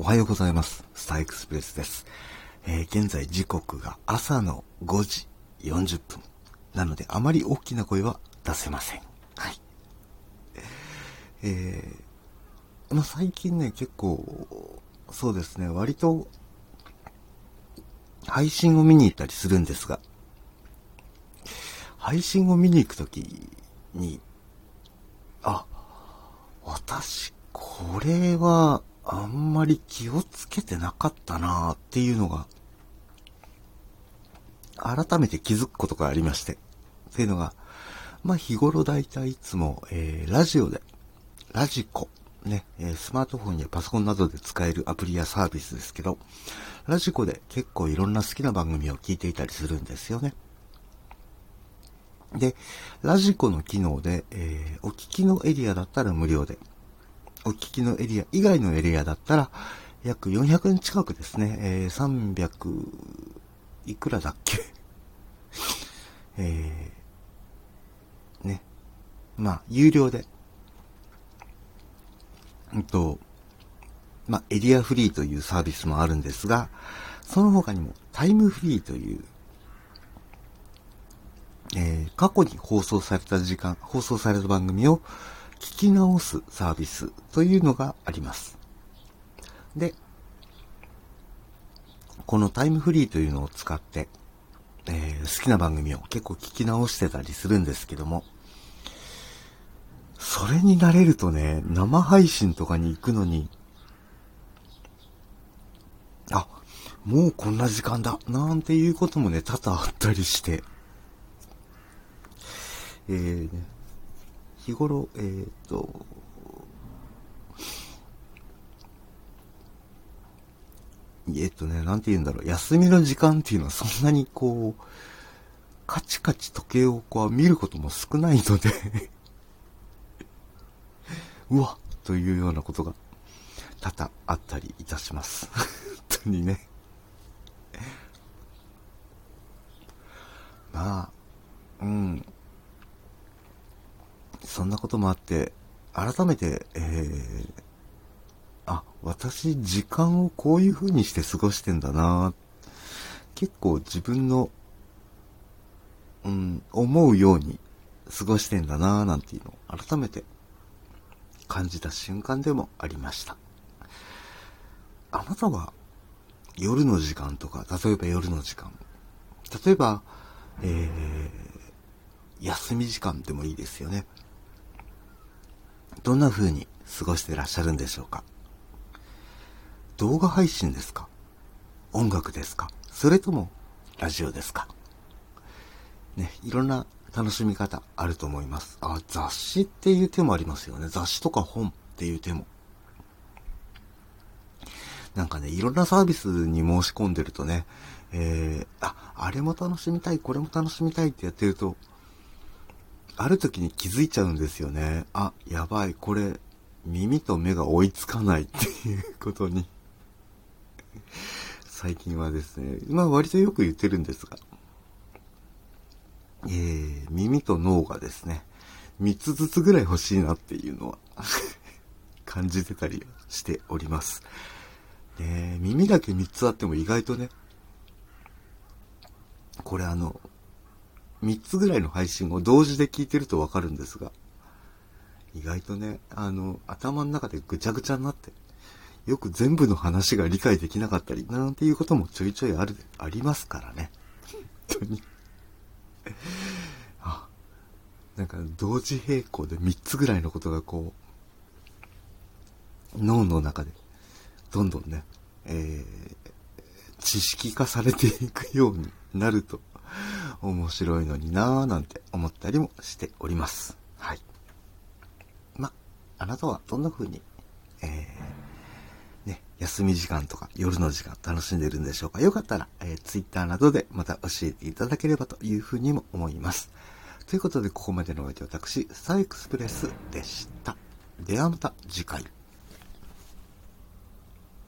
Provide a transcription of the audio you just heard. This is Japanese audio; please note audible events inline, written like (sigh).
おはようございます。スターエクスプレスです。えー、現在時刻が朝の5時40分。なので、あまり大きな声は出せません。はい。えー、まあ、最近ね、結構、そうですね、割と、配信を見に行ったりするんですが、配信を見に行くときに、あ、私、これは、あんまり気をつけてなかったなーっていうのが、改めて気づくことがありまして。っていうのが、まあ日頃だいたいいつも、えー、ラジオで、ラジコ、ね、え、スマートフォンやパソコンなどで使えるアプリやサービスですけど、ラジコで結構いろんな好きな番組を聞いていたりするんですよね。で、ラジコの機能で、えー、お聞きのエリアだったら無料で、お聞きのエリア以外のエリアだったら、約400円近くですね、えー、300、いくらだっけ？(laughs) えー、ね。まあ、有料で、うんと、まあ、エリアフリーというサービスもあるんですが、その他にもタイムフリーという、えー、過去に放送された時間、放送された番組を聞き直すサービスというのがあります。で、このタイムフリーというのを使って、えー、好きな番組を結構聞き直してたりするんですけども、それに慣れるとね、生配信とかに行くのに、あ、もうこんな時間だ、なんていうこともね、多々あったりして、えー、日頃、えっ、ー、と、えっとね、なんて言うんだろう、休みの時間っていうのはそんなにこう、カチカチ時計をこう見ることも少ないので (laughs) うわっというようなことが多々あったりいたします。(laughs) 本当にねまあ、うん。そんなこともあって、改めて、えー、あ、私、時間をこういう風にして過ごしてんだな結構自分の、うん、思うように過ごしてんだななんていうのを改めて感じた瞬間でもありました。あなたは夜の時間とか、例えば夜の時間、例えば、えー、休み時間でもいいですよね。どんな風に過ごしてらっしゃるんでしょうか？動画配信ですか？音楽ですか？それともラジオですか？ね、いろんな楽しみ方あると思います。あ、雑誌っていう手もありますよね。雑誌とか本っていう手も。なんかね、いろんなサービスに申し込んでるとね、えー、あ、あれも楽しみたい、これも楽しみたいってやってると、ある時に気づいちゃうんですよね。あ、やばい、これ、耳と目が追いつかないっていうことに (laughs) 最近はですね、まあ割とよく言ってるんですが、えー、耳と脳がですね、3つずつぐらい欲しいなっていうのは (laughs) 感じてたりしております。で、耳だけ3つあっても意外とね、これあの、3つぐらいの配信を同時で聞いてるとわかるんですが、意外とね、あの、頭の中でぐちゃぐちゃになって、よく全部の話が理解できなかったり、なんていうこともちょいちょいある、ありますからね。本当にあ、なんか同時並行で3つぐらいのことがこう、脳の中で、どんどんね、えー、知識化されていくようになると、面白いのになぁなんて思ったりもしております。はい。ま、あなたはどんな風に、えー、ね、休み時間とか夜の時間楽しんでるんでしょうかよかったら、えー、Twitter などでまた教えていただければという風にも思います。ということで、ここまでのお相手私、スターエクスプレスでした。ではまた次回。